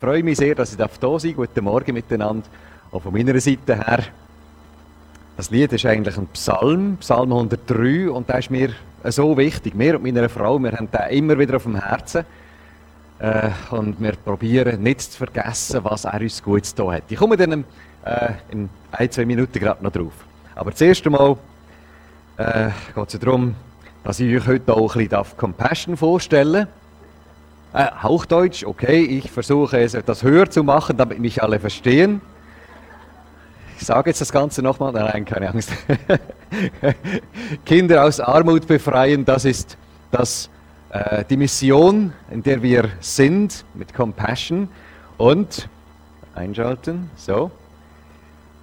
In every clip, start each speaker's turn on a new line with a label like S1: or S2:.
S1: freue mich sehr, dass ich da sein Guten Morgen miteinander. Auch von meiner Seite her. Das Lied ist eigentlich ein Psalm, Psalm 103, und der ist mir so wichtig. Mir und meiner Frau, wir haben den immer wieder auf dem Herzen. Äh, und wir probieren nicht zu vergessen, was er uns gut da hat. Ich komme dann äh, in ein, zwei Minuten gerade noch drauf. Aber zuerst einmal äh, geht es darum, dass ich euch heute auch ein bisschen Compassion vorstellen darf. Äh, Hochdeutsch, okay, ich versuche es etwas höher zu machen, damit mich alle verstehen. Ich sage jetzt das Ganze nochmal, nein, keine Angst. Kinder aus Armut befreien, das ist das, äh, die Mission, in der wir sind, mit Compassion. Und, einschalten, so.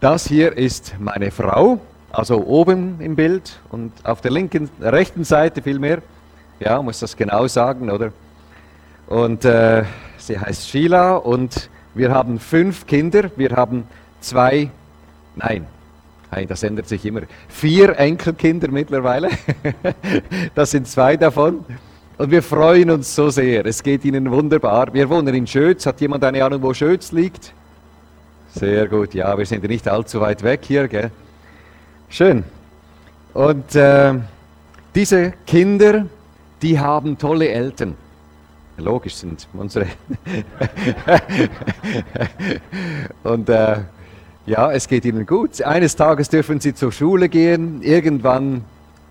S1: Das hier ist meine Frau, also oben im Bild und auf der linken, rechten Seite vielmehr. Ja, muss das genau sagen, oder? Und äh, sie heißt Sheila und wir haben fünf Kinder. Wir haben zwei Nein, Nein, das ändert sich immer. Vier Enkelkinder mittlerweile. das sind zwei davon. Und wir freuen uns so sehr. Es geht ihnen wunderbar. Wir wohnen in Schötz. Hat jemand eine Ahnung, wo Schötz liegt? Sehr gut. Ja, wir sind nicht allzu weit weg hier. Gell? Schön. Und äh, diese Kinder, die haben tolle Eltern. Logisch sind unsere. Und äh, ja, es geht ihnen gut. Eines Tages dürfen sie zur Schule gehen. Irgendwann,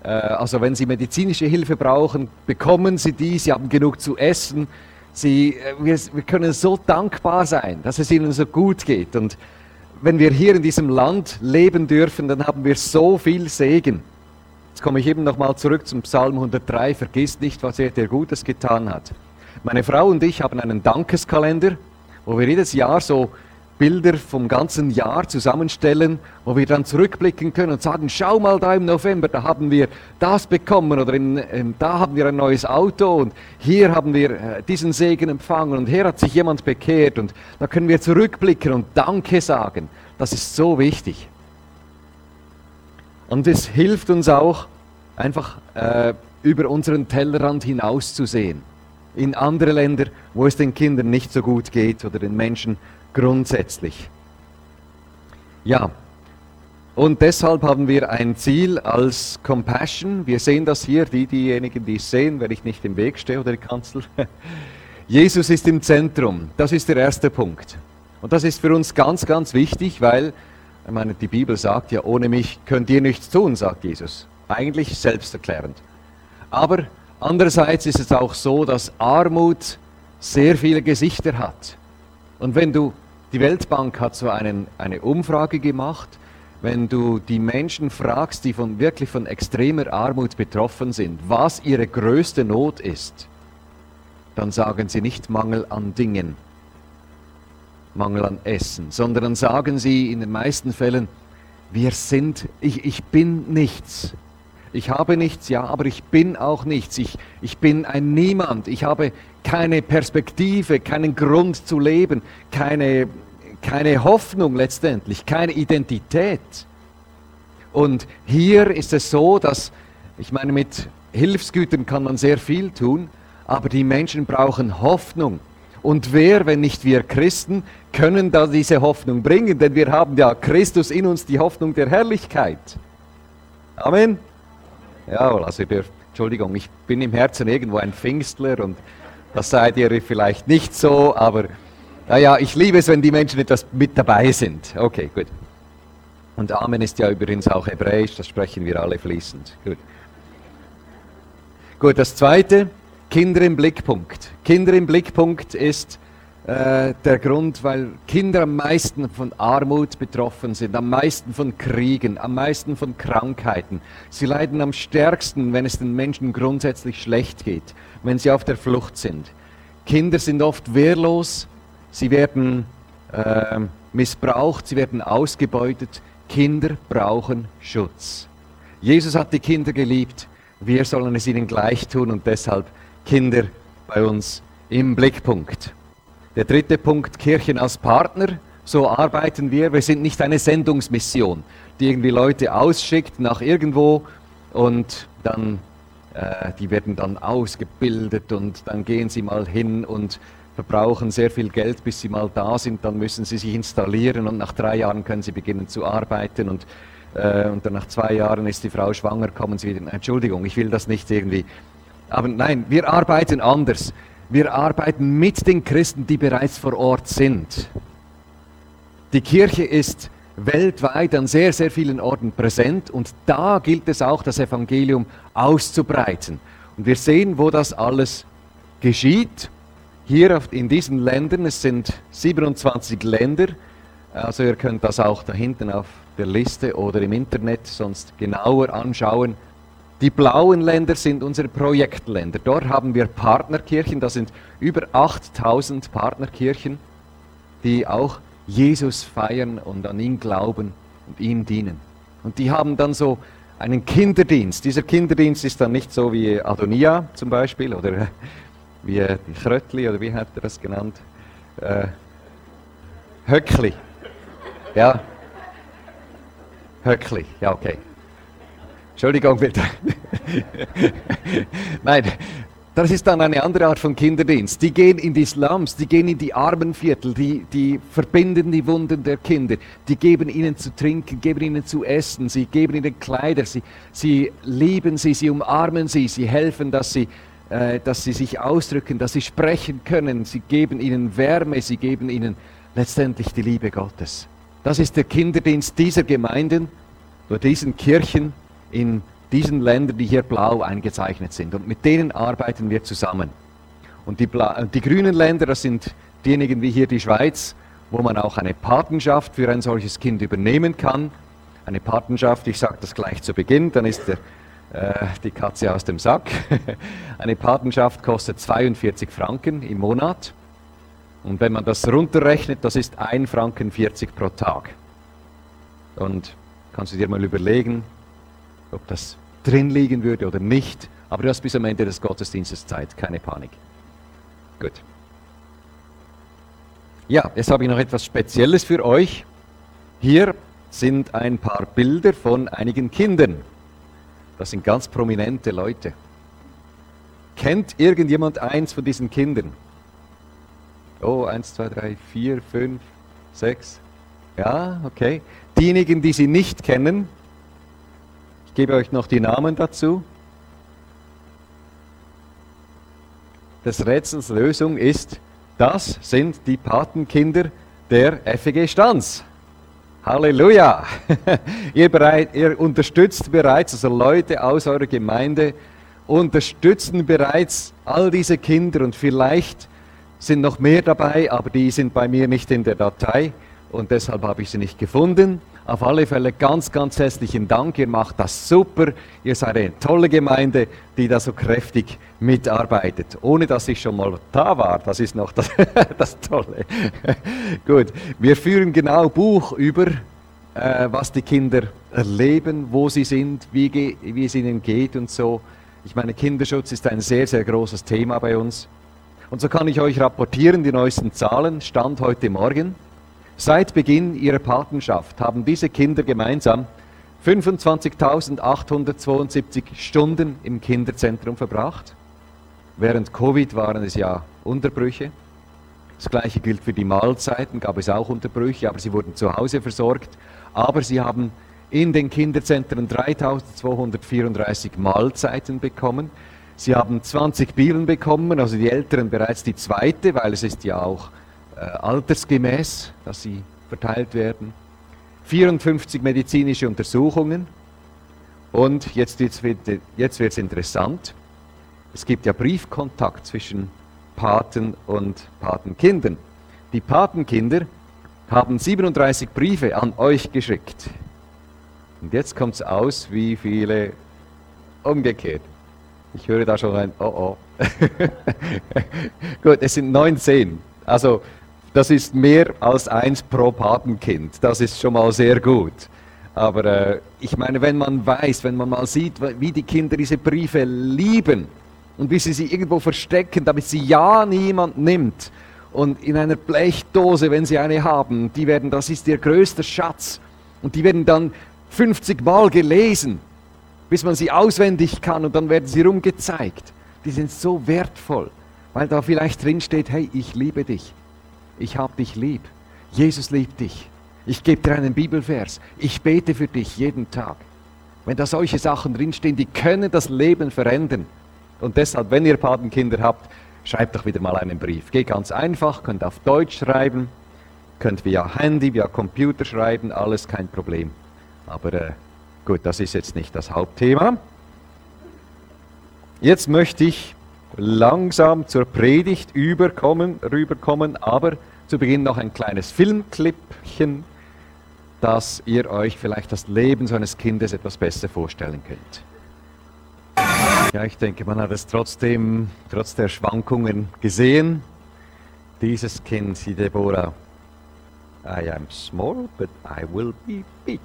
S1: äh, also wenn sie medizinische Hilfe brauchen, bekommen sie die. Sie haben genug zu essen. Sie, äh, wir, wir können so dankbar sein, dass es ihnen so gut geht. Und wenn wir hier in diesem Land leben dürfen, dann haben wir so viel Segen. Jetzt komme ich eben nochmal zurück zum Psalm 103. Vergiss nicht, was er dir Gutes getan hat. Meine Frau und ich haben einen Dankeskalender, wo wir jedes Jahr so Bilder vom ganzen Jahr zusammenstellen, wo wir dann zurückblicken können und sagen, schau mal da im November, da haben wir das bekommen oder in, in, da haben wir ein neues Auto und hier haben wir äh, diesen Segen empfangen und hier hat sich jemand bekehrt und da können wir zurückblicken und Danke sagen. Das ist so wichtig. Und es hilft uns auch, einfach äh, über unseren Tellerrand hinauszusehen. In andere Länder, wo es den Kindern nicht so gut geht oder den Menschen, grundsätzlich. Ja, und deshalb haben wir ein Ziel als Compassion. Wir sehen das hier, die, diejenigen, die es sehen, wenn ich nicht im Weg stehe oder die Kanzel. Jesus ist im Zentrum. Das ist der erste Punkt. Und das ist für uns ganz, ganz wichtig, weil, ich meine, die Bibel sagt ja, ohne mich könnt ihr nichts tun, sagt Jesus. Eigentlich selbsterklärend. Aber andererseits ist es auch so, dass Armut sehr viele Gesichter hat. Und wenn du die Weltbank hat so einen, eine Umfrage gemacht. Wenn du die Menschen fragst, die von, wirklich von extremer Armut betroffen sind, was ihre größte Not ist, dann sagen sie nicht Mangel an Dingen, Mangel an Essen, sondern sagen sie in den meisten Fällen, wir sind, ich, ich bin nichts. Ich habe nichts, ja, aber ich bin auch nichts. Ich, ich bin ein Niemand. Ich habe keine Perspektive, keinen Grund zu leben, keine, keine Hoffnung letztendlich, keine Identität. Und hier ist es so, dass, ich meine, mit Hilfsgütern kann man sehr viel tun, aber die Menschen brauchen Hoffnung. Und wer, wenn nicht wir Christen, können da diese Hoffnung bringen? Denn wir haben ja Christus in uns, die Hoffnung der Herrlichkeit. Amen. Ja, also dürft, Entschuldigung, ich bin im Herzen irgendwo ein Pfingstler und das seid ihr vielleicht nicht so, aber naja, ich liebe es, wenn die Menschen etwas mit dabei sind. Okay, gut. Und Amen ist ja übrigens auch hebräisch, das sprechen wir alle fließend. Gut. Gut, das zweite, Kinder im Blickpunkt. Kinder im Blickpunkt ist äh, der Grund, weil Kinder am meisten von Armut betroffen sind, am meisten von Kriegen, am meisten von Krankheiten. Sie leiden am stärksten, wenn es den Menschen grundsätzlich schlecht geht, wenn sie auf der Flucht sind. Kinder sind oft wehrlos, sie werden äh, missbraucht, sie werden ausgebeutet. Kinder brauchen Schutz. Jesus hat die Kinder geliebt, wir sollen es ihnen gleich tun und deshalb Kinder bei uns im Blickpunkt. Der dritte Punkt, Kirchen als Partner. So arbeiten wir. Wir sind nicht eine Sendungsmission, die irgendwie Leute ausschickt nach irgendwo und dann, äh, die werden dann ausgebildet und dann gehen sie mal hin und verbrauchen sehr viel Geld, bis sie mal da sind, dann müssen sie sich installieren und nach drei Jahren können sie beginnen zu arbeiten und, äh, und dann nach zwei Jahren ist die Frau schwanger, kommen sie wieder, Entschuldigung, ich will das nicht irgendwie, aber nein, wir arbeiten anders. Wir arbeiten mit den Christen, die bereits vor Ort sind. Die Kirche ist weltweit an sehr, sehr vielen Orten präsent und da gilt es auch, das Evangelium auszubreiten. Und wir sehen, wo das alles geschieht. Hier in diesen Ländern, es sind 27 Länder, also ihr könnt das auch da hinten auf der Liste oder im Internet sonst genauer anschauen. Die blauen Länder sind unsere Projektländer. Dort haben wir Partnerkirchen, das sind über 8000 Partnerkirchen, die auch Jesus feiern und an ihn glauben und ihm dienen. Und die haben dann so einen Kinderdienst. Dieser Kinderdienst ist dann nicht so wie Adonia zum Beispiel oder wie Kröttli oder wie hat er das genannt? Äh, Höckli. Ja. Höckli, ja okay. Entschuldigung bitte. Nein, das ist dann eine andere Art von Kinderdienst. Die gehen in die Slums, die gehen in die Armenviertel, die, die verbinden die Wunden der Kinder, die geben ihnen zu trinken, geben ihnen zu essen, sie geben ihnen Kleider, sie, sie lieben sie, sie umarmen sie, sie helfen, dass sie, äh, dass sie sich ausdrücken, dass sie sprechen können, sie geben ihnen Wärme, sie geben ihnen letztendlich die Liebe Gottes. Das ist der Kinderdienst dieser Gemeinden oder diesen Kirchen in diesen Ländern, die hier blau eingezeichnet sind. Und mit denen arbeiten wir zusammen. Und die, Bla die grünen Länder, das sind diejenigen wie hier die Schweiz, wo man auch eine Patenschaft für ein solches Kind übernehmen kann. Eine Patenschaft, ich sage das gleich zu Beginn, dann ist der, äh, die Katze aus dem Sack. eine Patenschaft kostet 42 Franken im Monat. Und wenn man das runterrechnet, das ist 1 Franken 40 pro Tag. Und kannst du dir mal überlegen, ob das drin liegen würde oder nicht. Aber du hast bis am Ende des Gottesdienstes Zeit, keine Panik. Gut. Ja, jetzt habe ich noch etwas Spezielles für euch. Hier sind ein paar Bilder von einigen Kindern. Das sind ganz prominente Leute. Kennt irgendjemand eins von diesen Kindern? Oh, eins, zwei, drei, vier, fünf, sechs. Ja, okay. Diejenigen, die sie nicht kennen, gebe euch noch die Namen dazu. Des Rätsels Lösung ist, das sind die Patenkinder der FEG Stanz. Halleluja! ihr, bereit, ihr unterstützt bereits, also Leute aus eurer Gemeinde unterstützen bereits all diese Kinder und vielleicht sind noch mehr dabei, aber die sind bei mir nicht in der Datei und deshalb habe ich sie nicht gefunden. Auf alle Fälle ganz, ganz herzlichen Dank. Ihr macht das super. Ihr seid eine tolle Gemeinde, die da so kräftig mitarbeitet. Ohne dass ich schon mal da war. Das ist noch das, das Tolle. Gut. Wir führen genau Buch über, äh, was die Kinder erleben, wo sie sind, wie, wie es ihnen geht und so. Ich meine, Kinderschutz ist ein sehr, sehr großes Thema bei uns. Und so kann ich euch rapportieren, die neuesten Zahlen, Stand heute Morgen. Seit Beginn ihrer Patenschaft haben diese Kinder gemeinsam 25.872 Stunden im Kinderzentrum verbracht. Während Covid waren es ja Unterbrüche. Das gleiche gilt für die Mahlzeiten, gab es auch Unterbrüche, aber sie wurden zu Hause versorgt. Aber sie haben in den Kinderzentren 3234 Mahlzeiten bekommen. Sie haben 20 Bibeln bekommen, also die Älteren bereits die zweite, weil es ist ja auch äh, altersgemäß, dass sie verteilt werden. 54 medizinische Untersuchungen. Und jetzt, jetzt wird es interessant. Es gibt ja Briefkontakt zwischen Paten und Patenkindern. Die Patenkinder haben 37 Briefe an euch geschickt. Und jetzt kommt es aus, wie viele umgekehrt. Ich höre da schon ein Oh oh. Gut, es sind 19. Also das ist mehr als eins pro Patenkind. Das ist schon mal sehr gut. Aber äh, ich meine, wenn man weiß, wenn man mal sieht, wie die Kinder diese Briefe lieben und wie sie sie irgendwo verstecken, damit sie ja niemand nimmt und in einer Blechdose, wenn sie eine haben, die werden, das ist ihr größter Schatz und die werden dann 50 Mal gelesen, bis man sie auswendig kann und dann werden sie rumgezeigt. Die sind so wertvoll weil da vielleicht drin steht, hey, ich liebe dich, ich hab dich lieb, Jesus liebt dich, ich gebe dir einen Bibelvers, ich bete für dich jeden Tag. Wenn da solche Sachen drinstehen, die können das Leben verändern. Und deshalb, wenn ihr Patenkinder habt, schreibt doch wieder mal einen Brief. Geht ganz einfach, könnt auf Deutsch schreiben, könnt via Handy, via Computer schreiben, alles kein Problem. Aber äh, gut, das ist jetzt nicht das Hauptthema. Jetzt möchte ich langsam zur Predigt überkommen, rüberkommen, aber zu Beginn noch ein kleines Filmclipchen, dass ihr euch vielleicht das Leben so eines Kindes etwas besser vorstellen könnt. Ja, ich denke, man hat es trotzdem, trotz der Schwankungen gesehen. Dieses Kind, die Deborah, I am small, but I will be big.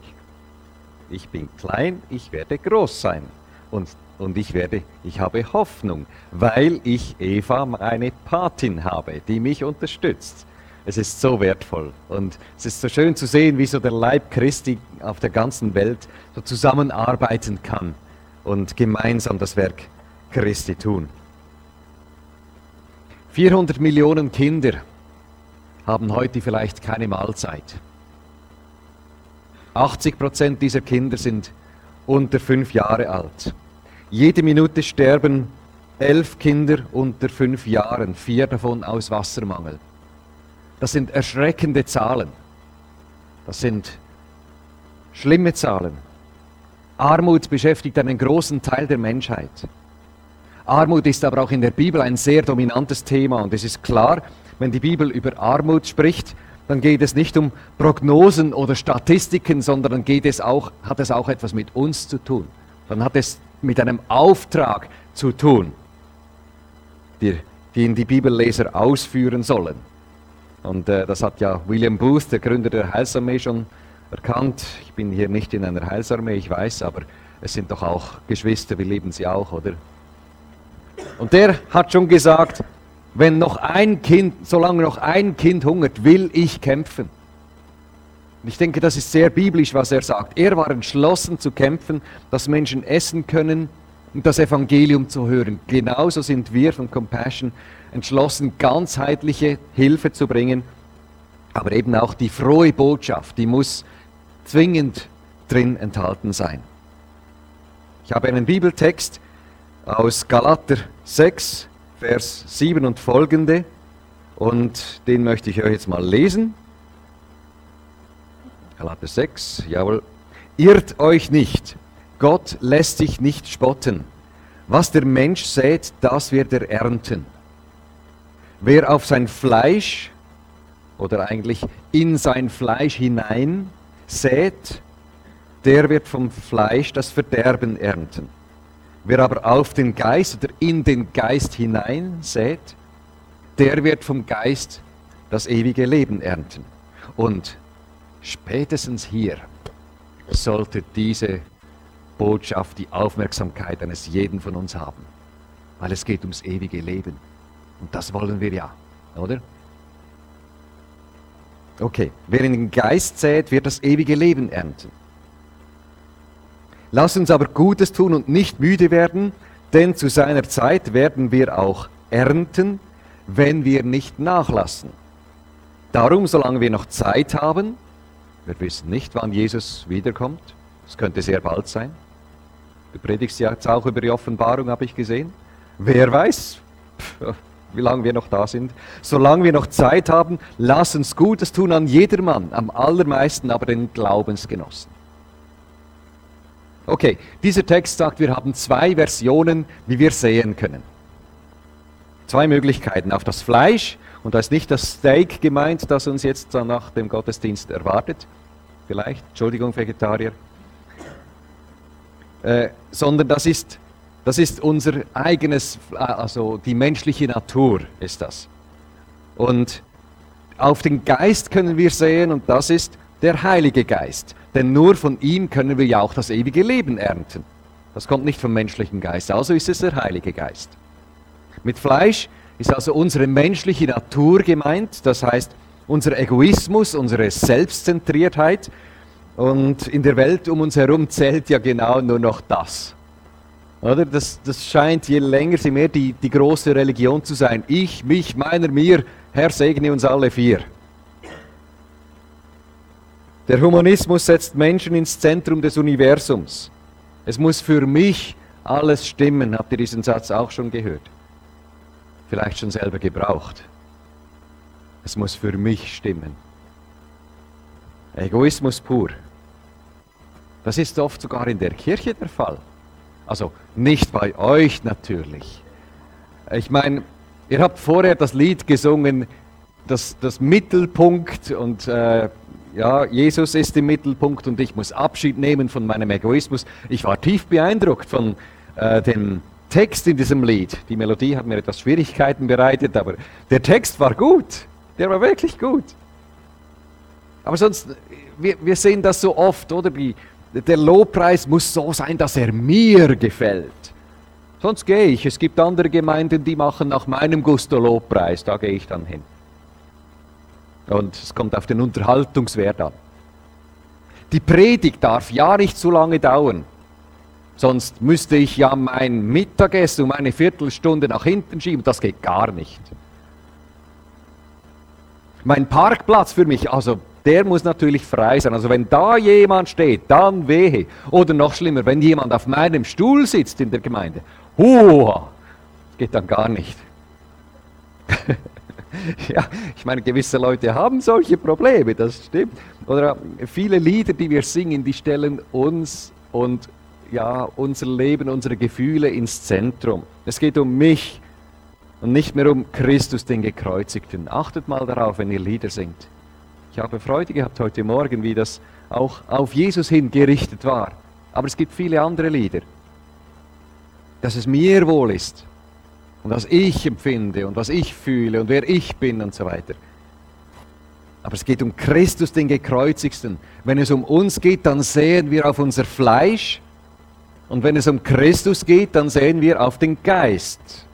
S1: Ich bin klein, ich werde groß sein. Und, und ich werde, ich habe Hoffnung, weil ich Eva, meine Patin, habe, die mich unterstützt. Es ist so wertvoll und es ist so schön zu sehen, wie so der Leib Christi auf der ganzen Welt so zusammenarbeiten kann und gemeinsam das Werk Christi tun. 400 Millionen Kinder haben heute vielleicht keine Mahlzeit. 80 Prozent dieser Kinder sind unter fünf Jahre alt. Jede Minute sterben elf Kinder unter fünf Jahren, vier davon aus Wassermangel. Das sind erschreckende Zahlen. Das sind schlimme Zahlen. Armut beschäftigt einen großen Teil der Menschheit. Armut ist aber auch in der Bibel ein sehr dominantes Thema und es ist klar, wenn die Bibel über Armut spricht, dann geht es nicht um Prognosen oder Statistiken, sondern geht es auch, hat es auch etwas mit uns zu tun. Dann hat es mit einem Auftrag zu tun, den die Bibelleser ausführen sollen. Und äh, das hat ja William Booth, der Gründer der Heilsarmee, schon erkannt. Ich bin hier nicht in einer Heilsarmee, ich weiß, aber es sind doch auch Geschwister, wir lieben sie auch, oder? Und der hat schon gesagt, wenn noch ein Kind, solange noch ein Kind hungert, will ich kämpfen. Und ich denke, das ist sehr biblisch, was er sagt. Er war entschlossen zu kämpfen, dass Menschen essen können und das Evangelium zu hören. Genauso sind wir von Compassion entschlossen, ganzheitliche Hilfe zu bringen. Aber eben auch die frohe Botschaft, die muss zwingend drin enthalten sein. Ich habe einen Bibeltext aus Galater 6, Vers 7 und folgende und den möchte ich euch jetzt mal lesen. Galater 6, jawohl. Irrt euch nicht, Gott lässt sich nicht spotten. Was der Mensch sät, das wird er ernten. Wer auf sein Fleisch oder eigentlich in sein Fleisch hinein sät, der wird vom Fleisch das Verderben ernten. Wer aber auf den Geist oder in den Geist hinein sät, der wird vom Geist das ewige Leben ernten. Und spätestens hier sollte diese Botschaft die Aufmerksamkeit eines jeden von uns haben, weil es geht ums ewige Leben. Und das wollen wir ja, oder? Okay, wer in den Geist sät, wird das ewige Leben ernten. Lass uns aber Gutes tun und nicht müde werden, denn zu seiner Zeit werden wir auch ernten, wenn wir nicht nachlassen. Darum, solange wir noch Zeit haben, wir wissen nicht, wann Jesus wiederkommt, es könnte sehr bald sein. Du predigst ja jetzt auch über die Offenbarung, habe ich gesehen. Wer weiß, wie lange wir noch da sind. Solange wir noch Zeit haben, lass uns Gutes tun an jedermann, am allermeisten aber den Glaubensgenossen. Okay, dieser Text sagt, wir haben zwei Versionen, wie wir sehen können. Zwei Möglichkeiten. Auf das Fleisch, und da ist nicht das Steak gemeint, das uns jetzt nach dem Gottesdienst erwartet, vielleicht, Entschuldigung, Vegetarier, äh, sondern das ist, das ist unser eigenes, also die menschliche Natur ist das. Und auf den Geist können wir sehen, und das ist der Heilige Geist. Denn nur von ihm können wir ja auch das ewige Leben ernten. Das kommt nicht vom menschlichen Geist, also ist es der Heilige Geist. Mit Fleisch ist also unsere menschliche Natur gemeint, das heißt unser Egoismus, unsere Selbstzentriertheit. Und in der Welt um uns herum zählt ja genau nur noch das. Oder? Das, das scheint je länger, je mehr die, die große Religion zu sein. Ich, mich, meiner, mir, Herr segne uns alle vier. Der Humanismus setzt Menschen ins Zentrum des Universums. Es muss für mich alles stimmen. Habt ihr diesen Satz auch schon gehört? Vielleicht schon selber gebraucht. Es muss für mich stimmen. Egoismus pur. Das ist oft sogar in der Kirche der Fall. Also nicht bei euch natürlich. Ich meine, ihr habt vorher das Lied gesungen, das, das Mittelpunkt und äh, ja, Jesus ist im Mittelpunkt und ich muss Abschied nehmen von meinem Egoismus. Ich war tief beeindruckt von äh, dem Text in diesem Lied. Die Melodie hat mir etwas Schwierigkeiten bereitet, aber der Text war gut. Der war wirklich gut. Aber sonst, wir, wir sehen das so oft, oder? Die, der Lobpreis muss so sein, dass er mir gefällt. Sonst gehe ich. Es gibt andere Gemeinden, die machen nach meinem Gusto Lobpreis. Da gehe ich dann hin. Und es kommt auf den Unterhaltungswert an. Die Predigt darf ja nicht zu lange dauern. Sonst müsste ich ja mein Mittagessen um eine Viertelstunde nach hinten schieben. Das geht gar nicht. Mein Parkplatz für mich, also der muss natürlich frei sein. Also wenn da jemand steht, dann wehe. Oder noch schlimmer, wenn jemand auf meinem Stuhl sitzt in der Gemeinde. Huha, geht dann gar nicht. ja, ich meine, gewisse Leute haben solche Probleme, das stimmt. Oder viele Lieder, die wir singen, die stellen uns und ja, unser Leben, unsere Gefühle ins Zentrum. Es geht um mich und nicht mehr um Christus, den Gekreuzigten. Achtet mal darauf, wenn ihr Lieder singt. Ich habe Freude gehabt heute Morgen, wie das auch auf Jesus hin gerichtet war. Aber es gibt viele andere Lieder. Dass es mir wohl ist und was ich empfinde und was ich fühle und wer ich bin und so weiter. Aber es geht um Christus, den Gekreuzigsten. Wenn es um uns geht, dann sehen wir auf unser Fleisch. Und wenn es um Christus geht, dann sehen wir auf den Geist.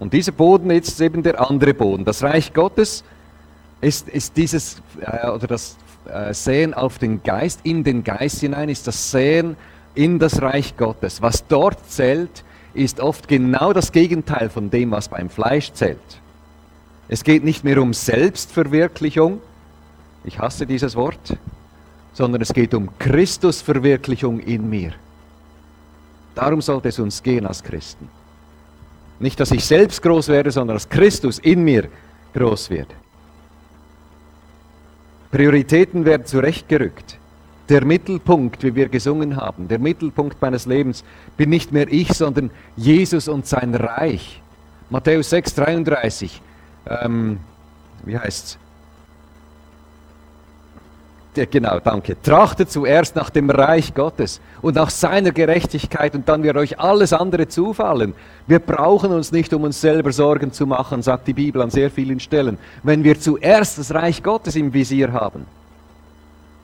S1: Und dieser Boden ist eben der andere Boden. Das Reich Gottes ist, ist dieses, äh, oder das äh, Sehen auf den Geist, in den Geist hinein, ist das Sehen in das Reich Gottes. Was dort zählt, ist oft genau das Gegenteil von dem, was beim Fleisch zählt. Es geht nicht mehr um Selbstverwirklichung, ich hasse dieses Wort, sondern es geht um Christusverwirklichung in mir. Darum sollte es uns gehen als Christen. Nicht, dass ich selbst groß werde, sondern dass Christus in mir groß wird. Prioritäten werden zurechtgerückt der Mittelpunkt, wie wir gesungen haben, der Mittelpunkt meines Lebens bin nicht mehr ich, sondern Jesus und sein Reich. Matthäus 6, 33. Ähm, wie heißt's? Genau, danke. Trachtet zuerst nach dem Reich Gottes und nach seiner Gerechtigkeit und dann wird euch alles andere zufallen. Wir brauchen uns nicht um uns selber Sorgen zu machen, sagt die Bibel an sehr vielen Stellen, wenn wir zuerst das Reich Gottes im Visier haben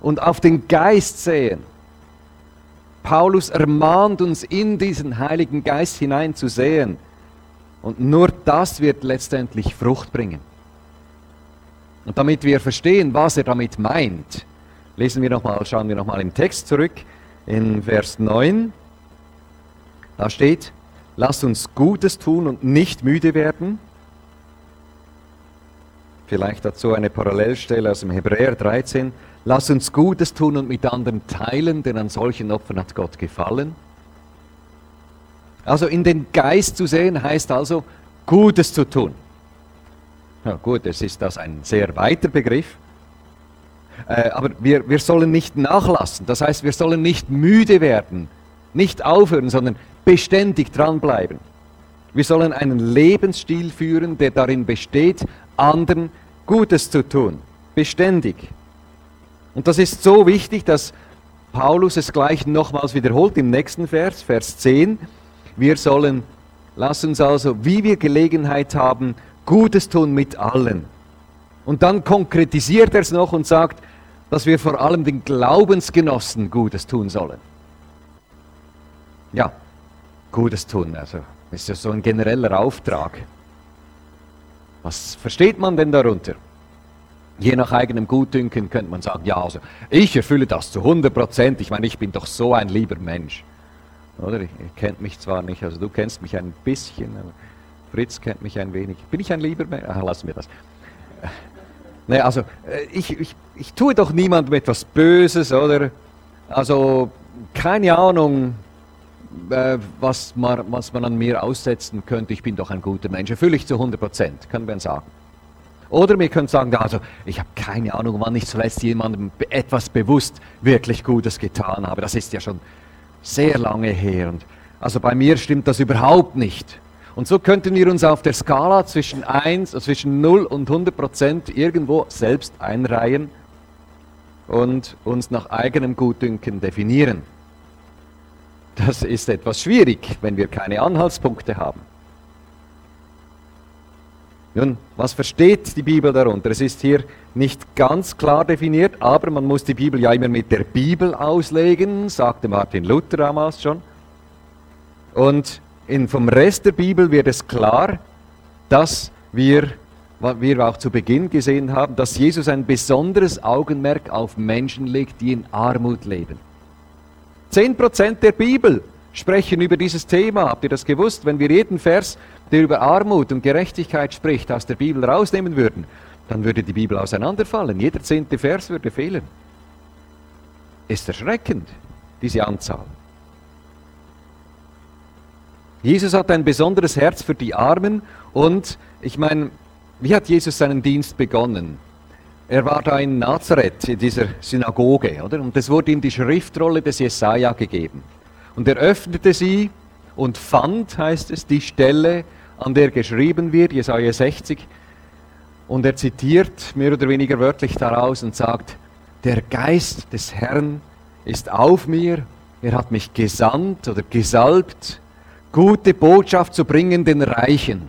S1: und auf den Geist sehen. Paulus ermahnt uns in diesen Heiligen Geist hinein zu sehen. Und nur das wird letztendlich Frucht bringen. Und damit wir verstehen, was er damit meint, lesen wir noch mal, schauen wir nochmal im Text zurück, in Vers 9. Da steht, lasst uns Gutes tun und nicht müde werden. Vielleicht dazu eine Parallelstelle aus dem Hebräer 13. Lass uns Gutes tun und mit anderen teilen, denn an solchen Opfern hat Gott gefallen. Also in den Geist zu sehen heißt also Gutes zu tun. Ja, gut, es ist das ein sehr weiter Begriff. Äh, aber wir, wir sollen nicht nachlassen. Das heißt, wir sollen nicht müde werden, nicht aufhören, sondern beständig dranbleiben. Wir sollen einen Lebensstil führen, der darin besteht, anderen Gutes zu tun. Beständig. Und das ist so wichtig, dass Paulus es gleich nochmals wiederholt im nächsten Vers, Vers 10. Wir sollen, lass uns also, wie wir Gelegenheit haben, Gutes tun mit allen. Und dann konkretisiert er es noch und sagt, dass wir vor allem den Glaubensgenossen Gutes tun sollen. Ja, Gutes tun, also ist ja so ein genereller Auftrag. Was versteht man denn darunter? Je nach eigenem Gutdünken könnte man sagen, ja, also ich erfülle das zu 100 Prozent. Ich meine, ich bin doch so ein lieber Mensch. Oder? Ihr kennt mich zwar nicht, also du kennst mich ein bisschen, aber Fritz kennt mich ein wenig. Bin ich ein lieber Mensch? Ach, lass mir das. Ne, also äh, ich, ich, ich tue doch niemandem etwas Böses, oder? Also keine Ahnung, äh, was, man, was man an mir aussetzen könnte. Ich bin doch ein guter Mensch. Erfülle ich zu 100 Prozent, können wir sagen. Oder wir können sagen, also ich habe keine Ahnung, wann ich zuletzt jemandem etwas bewusst wirklich Gutes getan habe. Das ist ja schon sehr lange her. Und also bei mir stimmt das überhaupt nicht. Und so könnten wir uns auf der Skala zwischen 1, äh, zwischen 0 und 100 Prozent irgendwo selbst einreihen und uns nach eigenem Gutdünken definieren. Das ist etwas schwierig, wenn wir keine Anhaltspunkte haben. Nun, was versteht die Bibel darunter? Es ist hier nicht ganz klar definiert, aber man muss die Bibel ja immer mit der Bibel auslegen, sagte Martin Luther damals schon. Und in, vom Rest der Bibel wird es klar, dass wir, was wir auch zu Beginn gesehen haben, dass Jesus ein besonderes Augenmerk auf Menschen legt, die in Armut leben. Zehn Prozent der Bibel sprechen über dieses Thema. Habt ihr das gewusst? Wenn wir jeden Vers, der über Armut und Gerechtigkeit spricht, aus der Bibel rausnehmen würden, dann würde die Bibel auseinanderfallen. Jeder zehnte Vers würde fehlen. Ist erschreckend, diese Anzahl. Jesus hat ein besonderes Herz für die Armen und ich meine, wie hat Jesus seinen Dienst begonnen? Er war da in Nazareth, in dieser Synagoge, oder? Und es wurde ihm die Schriftrolle des Jesaja gegeben. Und er öffnete sie und fand, heißt es, die Stelle, an der geschrieben wird, Jesaja 60. Und er zitiert mehr oder weniger wörtlich daraus und sagt: Der Geist des Herrn ist auf mir, er hat mich gesandt oder gesalbt, gute Botschaft zu bringen den Reichen.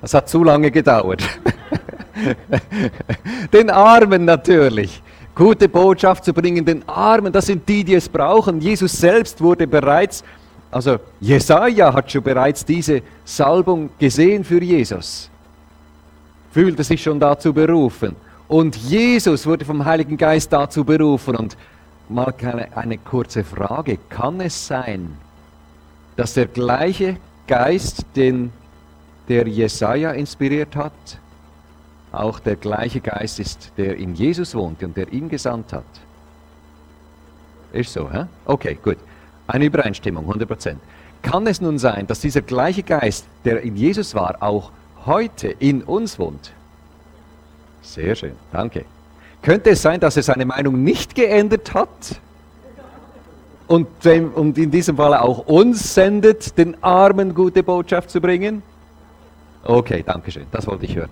S1: Das hat zu lange gedauert. den Armen natürlich. Gute Botschaft zu bringen den Armen, das sind die, die es brauchen. Jesus selbst wurde bereits, also Jesaja hat schon bereits diese Salbung gesehen für Jesus. Fühlte sich schon dazu berufen. Und Jesus wurde vom Heiligen Geist dazu berufen. Und mal eine, eine kurze Frage. Kann es sein, dass der gleiche Geist, den der Jesaja inspiriert hat, auch der gleiche Geist ist, der in Jesus wohnt und der ihn gesandt hat? Ist so, hä? Okay, gut. Eine Übereinstimmung, 100%. Kann es nun sein, dass dieser gleiche Geist, der in Jesus war, auch heute in uns wohnt? Sehr schön, danke. Könnte es sein, dass er seine Meinung nicht geändert hat und, dem, und in diesem Fall auch uns sendet, den Armen gute Botschaft zu bringen? Okay, danke schön, das wollte ich hören.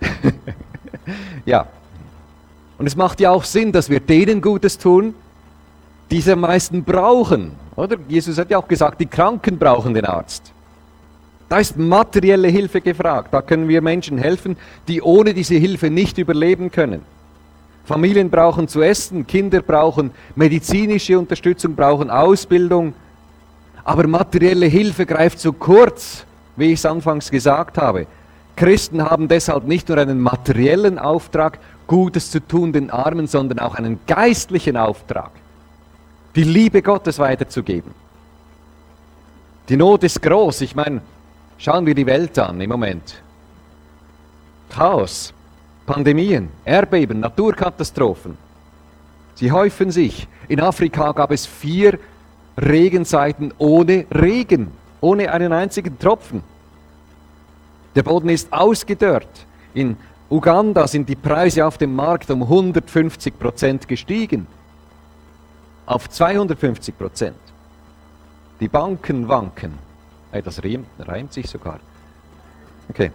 S1: ja, und es macht ja auch Sinn, dass wir denen Gutes tun, die es am meisten brauchen. Oder? Jesus hat ja auch gesagt, die Kranken brauchen den Arzt. Da ist materielle Hilfe gefragt. Da können wir Menschen helfen, die ohne diese Hilfe nicht überleben können. Familien brauchen zu essen, Kinder brauchen medizinische Unterstützung, brauchen Ausbildung. Aber materielle Hilfe greift zu kurz, wie ich es anfangs gesagt habe. Christen haben deshalb nicht nur einen materiellen Auftrag, Gutes zu tun den Armen, sondern auch einen geistlichen Auftrag, die Liebe Gottes weiterzugeben. Die Not ist groß. Ich meine, schauen wir die Welt an im Moment. Chaos, Pandemien, Erdbeben, Naturkatastrophen. Sie häufen sich. In Afrika gab es vier Regenzeiten ohne Regen, ohne einen einzigen Tropfen. Der Boden ist ausgedörrt. In Uganda sind die Preise auf dem Markt um 150 Prozent gestiegen. Auf 250 Prozent. Die Banken wanken. Das reimt sich sogar. Okay.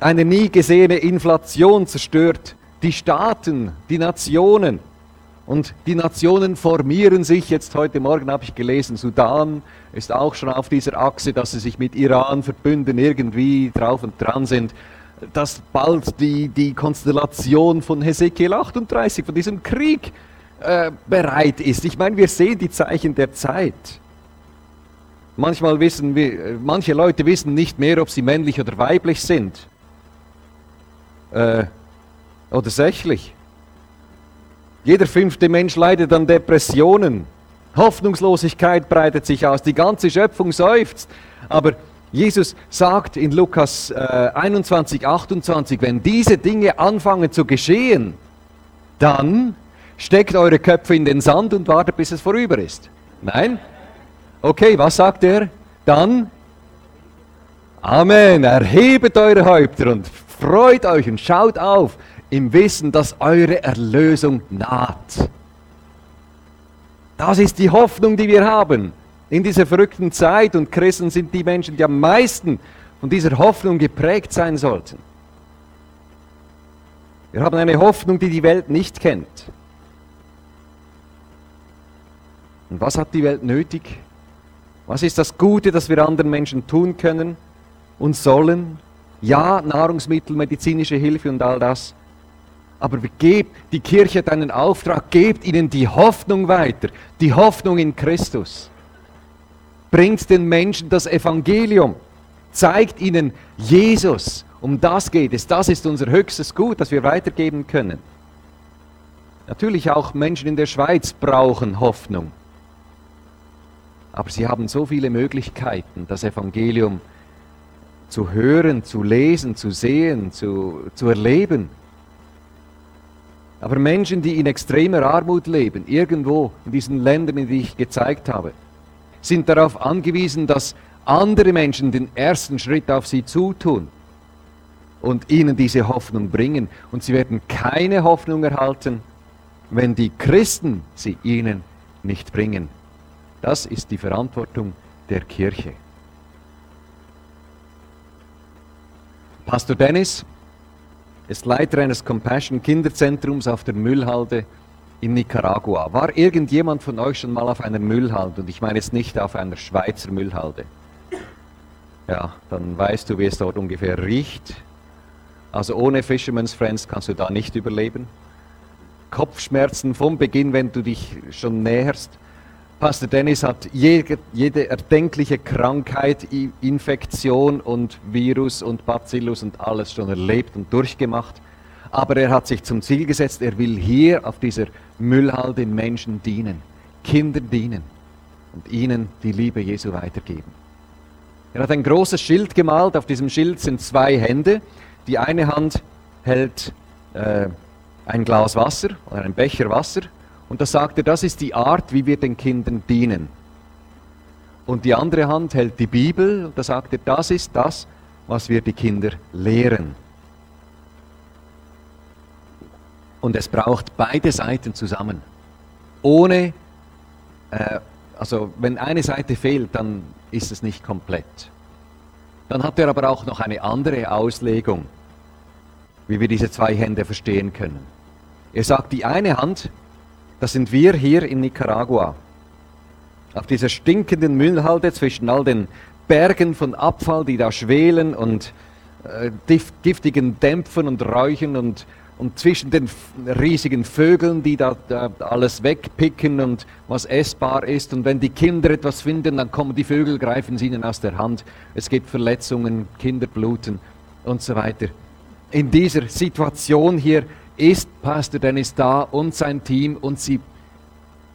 S1: Eine nie gesehene Inflation zerstört die Staaten, die Nationen. Und die Nationen formieren sich, jetzt heute Morgen habe ich gelesen, Sudan ist auch schon auf dieser Achse, dass sie sich mit Iran verbünden, irgendwie drauf und dran sind, dass bald die, die Konstellation von Hesekiel 38, von diesem Krieg äh, bereit ist. Ich meine, wir sehen die Zeichen der Zeit. Manchmal wissen wir, manche Leute wissen nicht mehr, ob sie männlich oder weiblich sind. Äh, oder sächlich. Jeder fünfte Mensch leidet an Depressionen. Hoffnungslosigkeit breitet sich aus. Die ganze Schöpfung seufzt. Aber Jesus sagt in Lukas äh, 21, 28, wenn diese Dinge anfangen zu geschehen, dann steckt eure Köpfe in den Sand und wartet, bis es vorüber ist. Nein? Okay, was sagt er? Dann Amen. Erhebet eure Häupter und freut euch und schaut auf im Wissen, dass eure Erlösung naht. Das ist die Hoffnung, die wir haben in dieser verrückten Zeit und Christen sind die Menschen, die am meisten von dieser Hoffnung geprägt sein sollten. Wir haben eine Hoffnung, die die Welt nicht kennt. Und was hat die Welt nötig? Was ist das Gute, das wir anderen Menschen tun können und sollen? Ja, Nahrungsmittel, medizinische Hilfe und all das. Aber gebt, die Kirche hat einen Auftrag, gebt ihnen die Hoffnung weiter, die Hoffnung in Christus. Bringt den Menschen das Evangelium, zeigt ihnen Jesus. Um das geht es, das ist unser höchstes Gut, das wir weitergeben können. Natürlich auch Menschen in der Schweiz brauchen Hoffnung. Aber sie haben so viele Möglichkeiten, das Evangelium zu hören, zu lesen, zu sehen, zu, zu erleben. Aber Menschen, die in extremer Armut leben, irgendwo in diesen Ländern, in die ich gezeigt habe, sind darauf angewiesen, dass andere Menschen den ersten Schritt auf sie zutun und ihnen diese Hoffnung bringen. Und sie werden keine Hoffnung erhalten, wenn die Christen sie ihnen nicht bringen. Das ist die Verantwortung der Kirche. Pastor Dennis ist Leiter eines Compassion Kinderzentrums auf der Müllhalde in Nicaragua. War irgendjemand von euch schon mal auf einer Müllhalde? Und ich meine jetzt nicht auf einer Schweizer Müllhalde. Ja, dann weißt du, wie es dort ungefähr riecht. Also ohne Fisherman's Friends kannst du da nicht überleben. Kopfschmerzen vom Beginn, wenn du dich schon näherst. Pastor Dennis hat jede, jede erdenkliche Krankheit, Infektion und Virus und Bacillus und alles schon erlebt und durchgemacht. Aber er hat sich zum Ziel gesetzt, er will hier auf dieser Müllhalde den Menschen dienen, Kindern dienen und ihnen die Liebe Jesu weitergeben. Er hat ein großes Schild gemalt, auf diesem Schild sind zwei Hände. Die eine Hand hält äh, ein Glas Wasser oder ein Becher Wasser und da sagt er, das ist die Art, wie wir den Kindern dienen. Und die andere Hand hält die Bibel und da sagt er, das ist das, was wir die Kinder lehren. Und es braucht beide Seiten zusammen. Ohne, äh, also wenn eine Seite fehlt, dann ist es nicht komplett. Dann hat er aber auch noch eine andere Auslegung, wie wir diese zwei Hände verstehen können. Er sagt, die eine Hand, das sind wir hier in Nicaragua. Auf dieser stinkenden Müllhalde zwischen all den Bergen von Abfall, die da schwelen und äh, giftigen Dämpfen und Räuchen und und zwischen den riesigen Vögeln, die da, da, alles wegpicken und was essbar ist. Und wenn die Kinder etwas finden, dann kommen die Vögel, greifen sie ihnen aus der Hand. Es gibt Verletzungen, Kinder bluten und so weiter. In dieser Situation hier ist Pastor Dennis da und sein Team und sie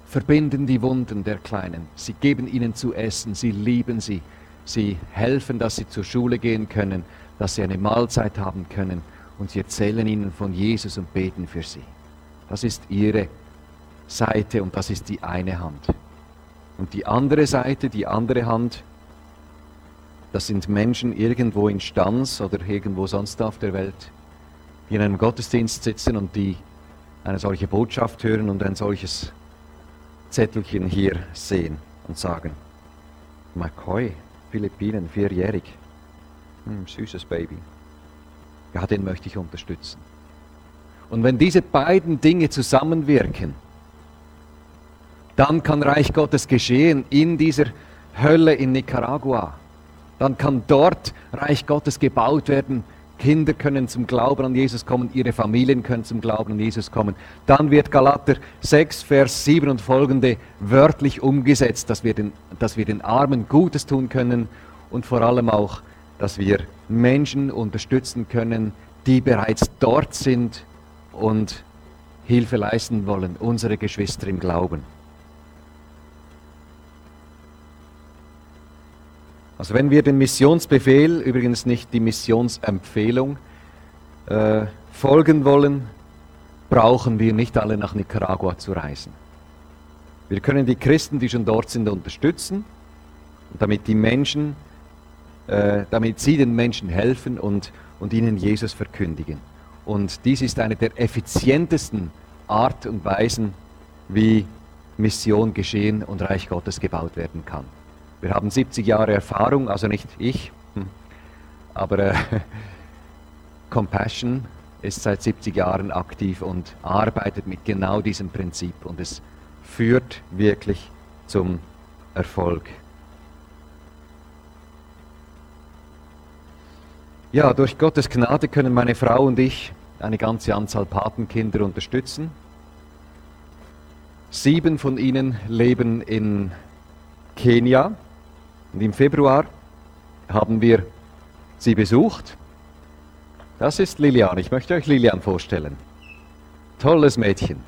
S1: verbinden die Wunden der Kleinen. Sie geben ihnen zu essen, sie lieben sie, sie helfen, dass sie zur Schule gehen können, dass sie eine Mahlzeit haben können und sie erzählen ihnen von Jesus und beten für sie. Das ist ihre Seite und das ist die eine Hand. Und die andere Seite, die andere Hand, das sind Menschen irgendwo in Stanz oder irgendwo sonst auf der Welt, die in einem Gottesdienst sitzen und die eine solche Botschaft hören und ein solches Zettelchen hier sehen und sagen, McCoy, Philippinen, vierjährig, hm, süßes Baby ja, den möchte ich unterstützen. Und wenn diese beiden Dinge zusammenwirken, dann kann Reich Gottes geschehen in dieser Hölle in Nicaragua. Dann kann dort Reich Gottes gebaut werden Kinder können zum Glauben an Jesus kommen, ihre Familien können zum Glauben an Jesus kommen. Dann wird Galater 6, Vers 7 und folgende wörtlich umgesetzt, dass wir den, dass wir den Armen Gutes tun können und vor allem auch, dass wir Menschen unterstützen können, die bereits dort sind und Hilfe leisten wollen, unsere Geschwister im Glauben. Also wenn wir den Missionsbefehl, übrigens nicht die Missionsempfehlung, äh, folgen wollen, brauchen wir nicht alle nach Nicaragua zu reisen. Wir können die Christen, die schon dort sind, unterstützen, damit die Menschen, äh, damit sie den Menschen helfen und, und ihnen Jesus verkündigen. Und dies ist eine der effizientesten Art und Weisen, wie Mission geschehen und Reich Gottes gebaut werden kann. Wir haben 70 Jahre Erfahrung, also nicht ich, hm, aber äh, Compassion ist seit 70 Jahren aktiv und arbeitet mit genau diesem Prinzip und es führt wirklich zum Erfolg. Ja, durch Gottes Gnade können meine Frau und ich eine ganze Anzahl Patenkinder unterstützen. Sieben von ihnen leben in Kenia und im Februar haben wir sie besucht. Das ist Lilian. Ich möchte euch Lilian vorstellen. Tolles Mädchen.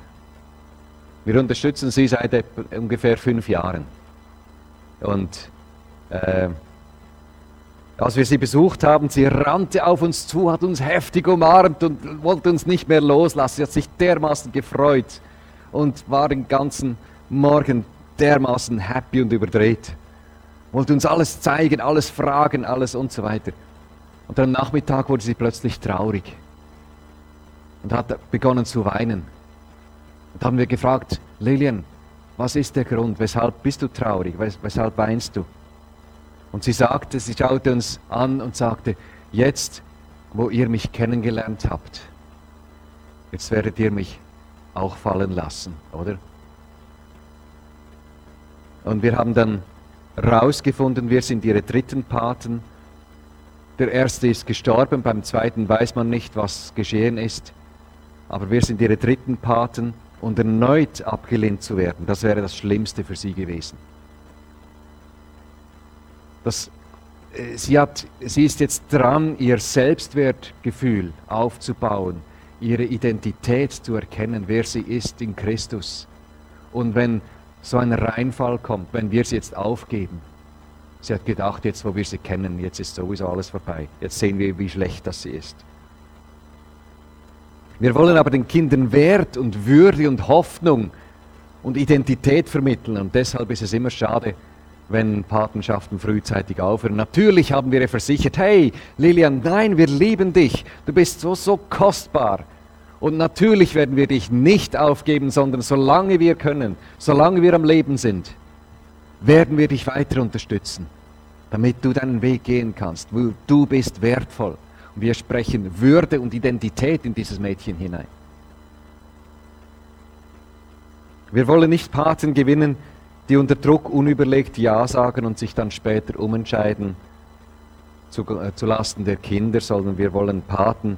S1: Wir unterstützen sie seit ungefähr fünf Jahren. Und äh, als wir sie besucht haben, sie rannte auf uns zu, hat uns heftig umarmt und wollte uns nicht mehr loslassen. Sie hat sich dermaßen gefreut und war den ganzen Morgen dermaßen happy und überdreht. Wollte uns alles zeigen, alles fragen, alles und so weiter. Und am Nachmittag wurde sie plötzlich traurig und hat begonnen zu weinen. Und haben wir gefragt, Lilian, was ist der Grund? Weshalb bist du traurig? Weshalb weinst du? Und sie sagte, sie schaute uns an und sagte, jetzt, wo ihr mich kennengelernt habt, jetzt werdet ihr mich auch fallen lassen, oder? Und wir haben dann rausgefunden, wir sind ihre dritten Paten. Der erste ist gestorben, beim zweiten weiß man nicht, was geschehen ist. Aber wir sind ihre dritten Paten und erneut abgelehnt zu werden, das wäre das Schlimmste für sie gewesen. Das, äh, sie, hat, sie ist jetzt dran, ihr Selbstwertgefühl aufzubauen, ihre Identität zu erkennen, wer sie ist in Christus. Und wenn so ein Reinfall kommt, wenn wir sie jetzt aufgeben, sie hat gedacht, jetzt wo wir sie kennen, jetzt ist sowieso alles vorbei. Jetzt sehen wir, wie schlecht das sie ist. Wir wollen aber den Kindern Wert und Würde und Hoffnung und Identität vermitteln. Und deshalb ist es immer schade, wenn Patenschaften frühzeitig aufhören. Natürlich haben wir ihr versichert, hey Lilian, nein, wir lieben dich, du bist so, so kostbar. Und natürlich werden wir dich nicht aufgeben, sondern solange wir können, solange wir am Leben sind, werden wir dich weiter unterstützen, damit du deinen Weg gehen kannst. Du bist wertvoll. Und wir sprechen Würde und Identität in dieses Mädchen hinein. Wir wollen nicht Paten gewinnen, die unter Druck unüberlegt Ja sagen und sich dann später umentscheiden zu, äh, zu Lasten der Kinder, sondern wir wollen Paten,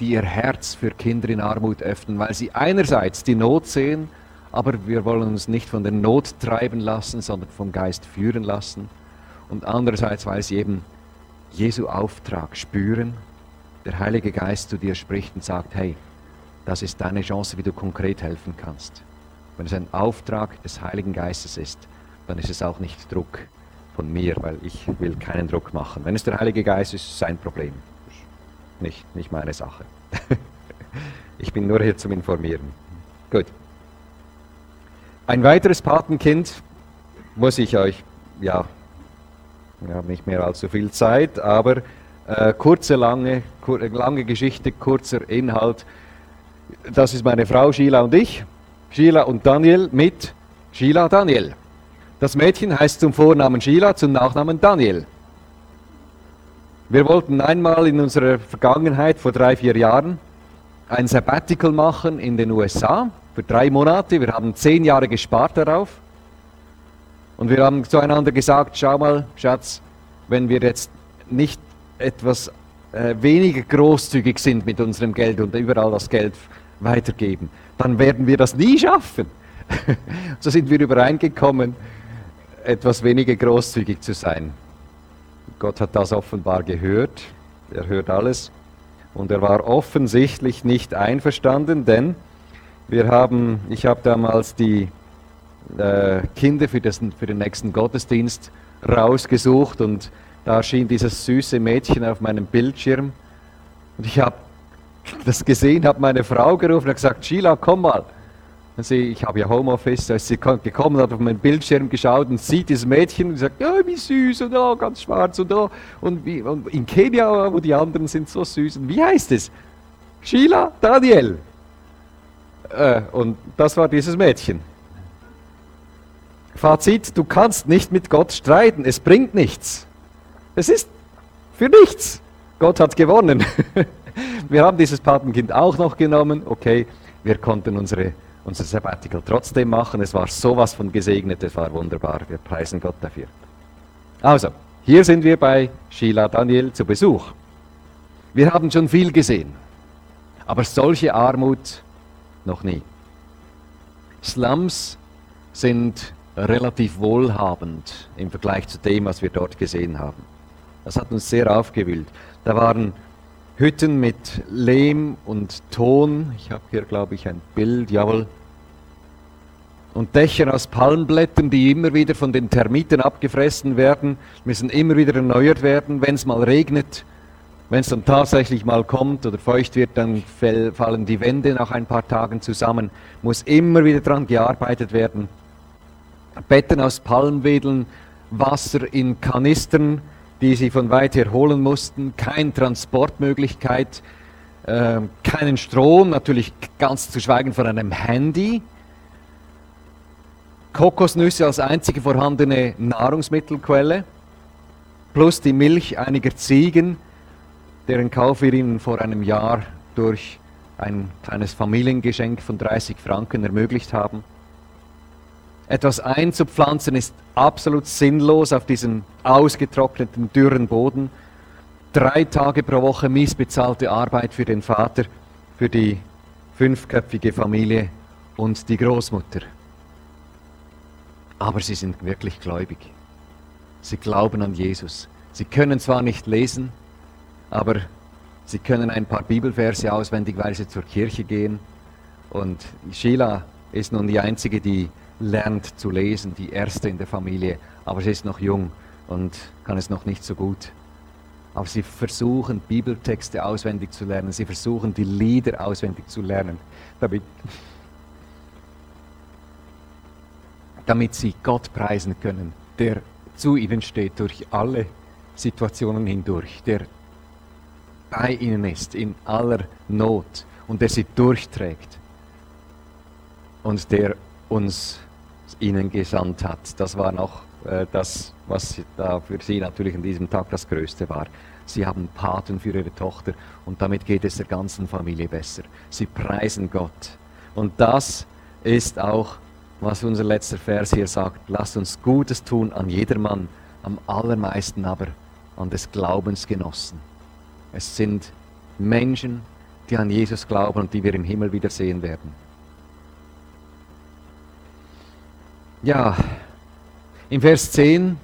S1: die ihr Herz für Kinder in Armut öffnen, weil sie einerseits die Not sehen, aber wir wollen uns nicht von der Not treiben lassen, sondern vom Geist führen lassen. Und andererseits, weil sie eben Jesu Auftrag spüren, der Heilige Geist zu dir spricht und sagt, hey, das ist deine Chance, wie du konkret helfen kannst. Wenn es ein Auftrag des Heiligen Geistes ist, dann ist es auch nicht Druck von mir, weil ich will keinen Druck machen. Wenn es der Heilige Geist ist, ist es sein Problem. Nicht, nicht meine Sache. ich bin nur hier zum Informieren. Gut. Ein weiteres Patenkind muss ich euch, ja, wir haben nicht mehr allzu viel Zeit, aber äh, kurze, lange, kur lange Geschichte, kurzer Inhalt. Das ist meine Frau Sheila und ich. Sheila und Daniel mit Sheila Daniel. Das Mädchen heißt zum Vornamen Sheila, zum Nachnamen Daniel. Wir wollten einmal in unserer Vergangenheit, vor drei, vier Jahren, ein Sabbatical machen in den USA für drei Monate. Wir haben zehn Jahre gespart darauf. Und wir haben zueinander gesagt, schau mal, Schatz, wenn wir jetzt nicht etwas äh, weniger großzügig sind mit unserem Geld und überall das Geld weitergeben, dann werden wir das nie schaffen. so sind wir übereingekommen, etwas weniger großzügig zu sein. Gott hat das offenbar gehört, er hört alles. Und er war offensichtlich nicht einverstanden, denn wir haben, ich habe damals die äh, Kinder für, das, für den nächsten Gottesdienst rausgesucht und da erschien dieses süße Mädchen auf meinem Bildschirm. Und ich habe das gesehen, habe meine Frau gerufen und gesagt, Sheila, komm mal. Sie, ich habe ja Homeoffice, als sie gekommen hat, auf meinen Bildschirm geschaut und sieht dieses Mädchen und sagt, ja, wie süß und oh, ganz schwarz und oh. Und, wie, und in Kenia, wo die anderen sind so süß. Und wie heißt es? Sheila Daniel. Äh, und das war dieses Mädchen. Fazit, du kannst nicht mit Gott streiten, es bringt nichts. Es ist für nichts. Gott hat gewonnen. wir haben dieses Patenkind auch noch genommen. Okay, wir konnten unsere, unser Sabbatical trotzdem machen. Es war sowas von gesegnet, es war wunderbar. Wir preisen Gott dafür. Also, hier sind wir bei Sheila Daniel zu Besuch. Wir haben schon viel gesehen, aber solche Armut noch nie. Slums sind relativ wohlhabend im Vergleich zu dem, was wir dort gesehen haben. Das hat uns sehr aufgewühlt. Da waren Hütten mit Lehm und Ton. Ich habe hier, glaube ich, ein Bild, jawohl. Und Dächer aus Palmblättern, die immer wieder von den Termiten abgefressen werden, müssen immer wieder erneuert werden. Wenn es mal regnet, wenn es dann tatsächlich mal kommt oder feucht wird, dann fallen die Wände nach ein paar Tagen zusammen. Muss immer wieder daran gearbeitet werden. Betten aus Palmwedeln, Wasser in Kanistern, die sie von weit her holen mussten, keine Transportmöglichkeit, äh, keinen Strom, natürlich ganz zu schweigen von einem Handy. Kokosnüsse als einzige vorhandene Nahrungsmittelquelle, plus die Milch einiger Ziegen, deren Kauf wir ihnen vor einem Jahr durch ein kleines Familiengeschenk von 30 Franken ermöglicht haben. Etwas einzupflanzen ist absolut sinnlos auf diesem ausgetrockneten, dürren Boden. Drei Tage pro Woche missbezahlte Arbeit für den Vater, für die fünfköpfige Familie und die Großmutter. Aber sie sind wirklich gläubig. Sie glauben an Jesus. Sie können zwar nicht lesen, aber sie können ein paar Bibelverse auswendig, weil sie zur Kirche gehen. Und Sheila ist nun die einzige, die lernt zu lesen, die erste in der Familie, aber sie ist noch jung und kann es noch nicht so gut. Aber sie versuchen Bibeltexte auswendig zu lernen, sie versuchen die Lieder auswendig zu lernen, damit, damit sie Gott preisen können, der zu ihnen steht durch alle Situationen hindurch, der bei ihnen ist in aller Not und der sie durchträgt und der uns ihnen gesandt hat. Das war noch äh, das, was da für sie natürlich an diesem Tag das Größte war. Sie haben Paten für ihre Tochter und damit geht es der ganzen Familie besser. Sie preisen Gott. Und das ist auch, was unser letzter Vers hier sagt. Lasst uns Gutes tun an jedermann, am allermeisten aber an des Glaubens Genossen. Es sind Menschen, die an Jesus glauben und die wir im Himmel wiedersehen werden. Ja, im Vers 10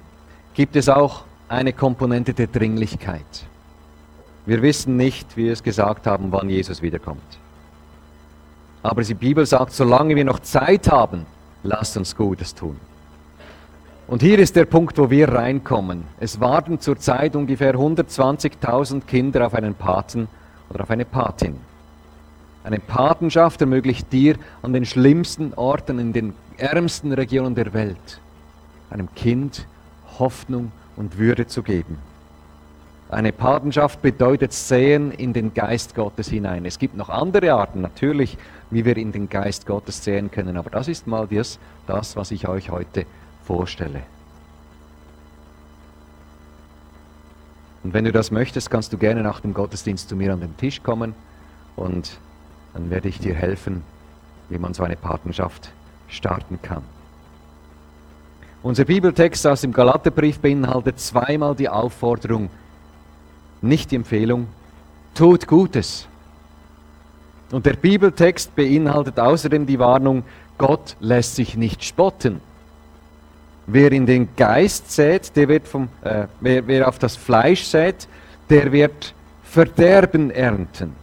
S1: gibt es auch eine Komponente der Dringlichkeit. Wir wissen nicht, wie wir es gesagt haben, wann Jesus wiederkommt. Aber die Bibel sagt, solange wir noch Zeit haben, lasst uns Gutes tun. Und hier ist der Punkt, wo wir reinkommen. Es warten zurzeit ungefähr 120.000 Kinder auf einen Paten oder auf eine Patin. Eine Patenschaft ermöglicht dir an den schlimmsten Orten in den ärmsten Regionen der Welt einem Kind Hoffnung und Würde zu geben. Eine Patenschaft bedeutet Sehen in den Geist Gottes hinein. Es gibt noch andere Arten, natürlich, wie wir in den Geist Gottes sehen können, aber das ist mal das, das was ich euch heute vorstelle. Und wenn du das möchtest, kannst du gerne nach dem Gottesdienst zu mir an den Tisch kommen und dann werde ich dir helfen, wie man so eine Patenschaft starten kann. Unser Bibeltext aus dem Galaterbrief beinhaltet zweimal die Aufforderung, nicht die Empfehlung, tut Gutes. Und der Bibeltext beinhaltet außerdem die Warnung, Gott lässt sich nicht spotten. Wer in den Geist sät, der wird vom, äh, wer, wer auf das Fleisch sät, der wird Verderben ernten.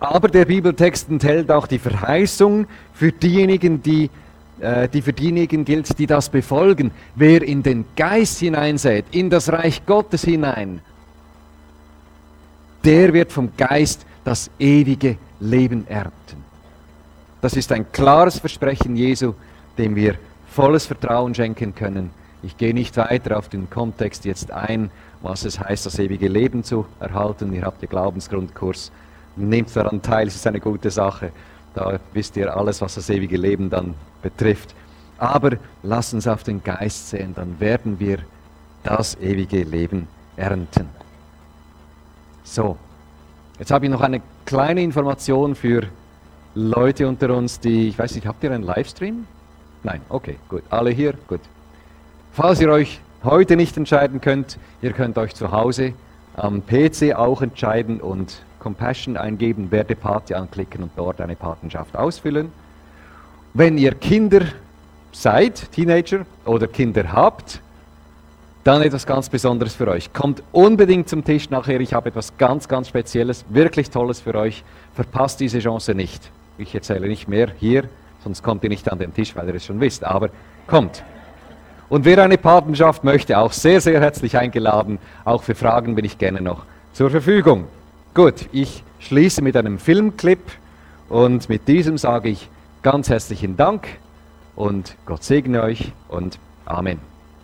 S1: Aber der Bibeltext enthält auch die Verheißung für diejenigen, die, äh, die für diejenigen gilt, die das befolgen. Wer in den Geist hineinsät, in das Reich Gottes hinein, der wird vom Geist das ewige Leben ernten. Das ist ein klares Versprechen Jesu, dem wir volles Vertrauen schenken können. Ich gehe nicht weiter auf den Kontext jetzt ein, was es heißt, das ewige Leben zu erhalten. Ihr habt den Glaubensgrundkurs nehmt daran teil, es ist eine gute Sache. Da wisst ihr alles, was das ewige Leben dann betrifft. Aber lasst uns auf den Geist sehen, dann werden wir das ewige Leben ernten. So, jetzt habe ich noch eine kleine Information für Leute unter uns, die, ich weiß nicht, habt ihr einen Livestream? Nein, okay, gut. Alle hier? Gut. Falls ihr euch heute nicht entscheiden könnt, ihr könnt euch zu Hause am PC auch entscheiden und Compassion eingeben, werde Pate anklicken und dort eine Patenschaft ausfüllen. Wenn ihr Kinder seid, Teenager oder Kinder habt, dann etwas ganz Besonderes für euch. Kommt unbedingt zum Tisch nachher. Ich habe etwas ganz, ganz Spezielles, wirklich Tolles für euch. Verpasst diese Chance nicht. Ich erzähle nicht mehr hier, sonst kommt ihr nicht an den Tisch, weil ihr es schon wisst. Aber kommt. Und wer eine Patenschaft möchte, auch sehr, sehr herzlich eingeladen. Auch für Fragen bin ich gerne noch zur Verfügung. Gut, ich schließe mit einem Filmclip und mit diesem sage ich ganz herzlichen Dank und Gott segne euch und Amen.